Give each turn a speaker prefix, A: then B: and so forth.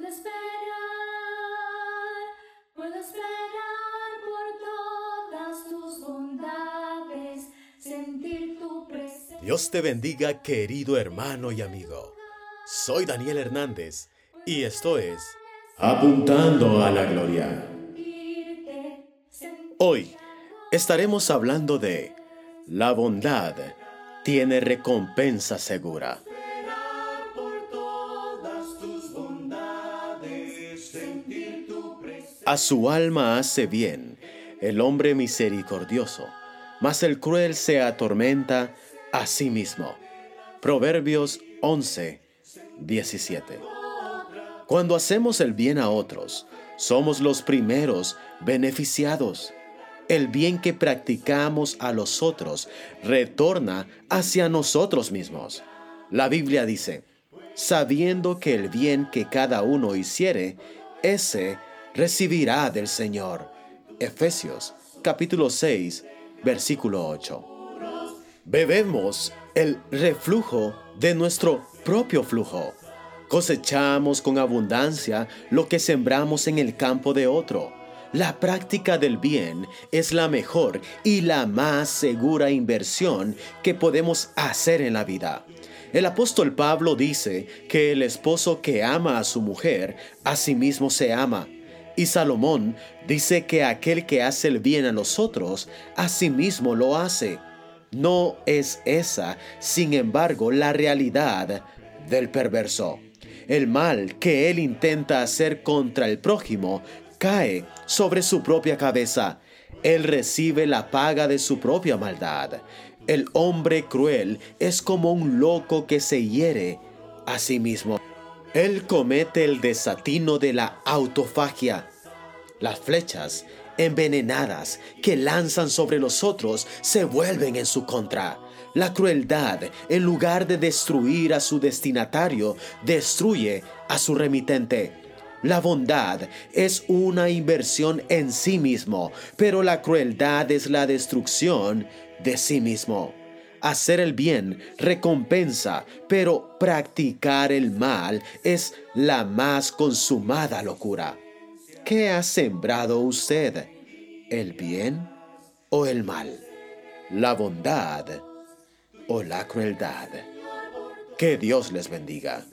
A: Puedo esperar, puedo esperar por todas tus bondades, sentir tu presencia.
B: Dios te bendiga, querido hermano y amigo. Soy Daniel Hernández y esto es Apuntando a la Gloria. Hoy estaremos hablando de la bondad tiene recompensa segura. A su alma hace bien el hombre misericordioso, mas el cruel se atormenta a sí mismo. Proverbios 11, 17. Cuando hacemos el bien a otros, somos los primeros beneficiados. El bien que practicamos a los otros retorna hacia nosotros mismos. La Biblia dice, sabiendo que el bien que cada uno hiciere, ese recibirá del Señor. Efesios capítulo 6, versículo 8. Bebemos el reflujo de nuestro propio flujo. Cosechamos con abundancia lo que sembramos en el campo de otro. La práctica del bien es la mejor y la más segura inversión que podemos hacer en la vida. El apóstol Pablo dice que el esposo que ama a su mujer, a sí mismo se ama. Y Salomón dice que aquel que hace el bien a los otros, a sí mismo lo hace. No es esa, sin embargo, la realidad del perverso. El mal que él intenta hacer contra el prójimo cae sobre su propia cabeza. Él recibe la paga de su propia maldad. El hombre cruel es como un loco que se hiere a sí mismo. Él comete el desatino de la autofagia. Las flechas envenenadas que lanzan sobre los otros se vuelven en su contra. La crueldad, en lugar de destruir a su destinatario, destruye a su remitente. La bondad es una inversión en sí mismo, pero la crueldad es la destrucción de sí mismo. Hacer el bien recompensa, pero practicar el mal es la más consumada locura. ¿Qué ha sembrado usted? ¿El bien o el mal? ¿La bondad o la crueldad? Que Dios les bendiga.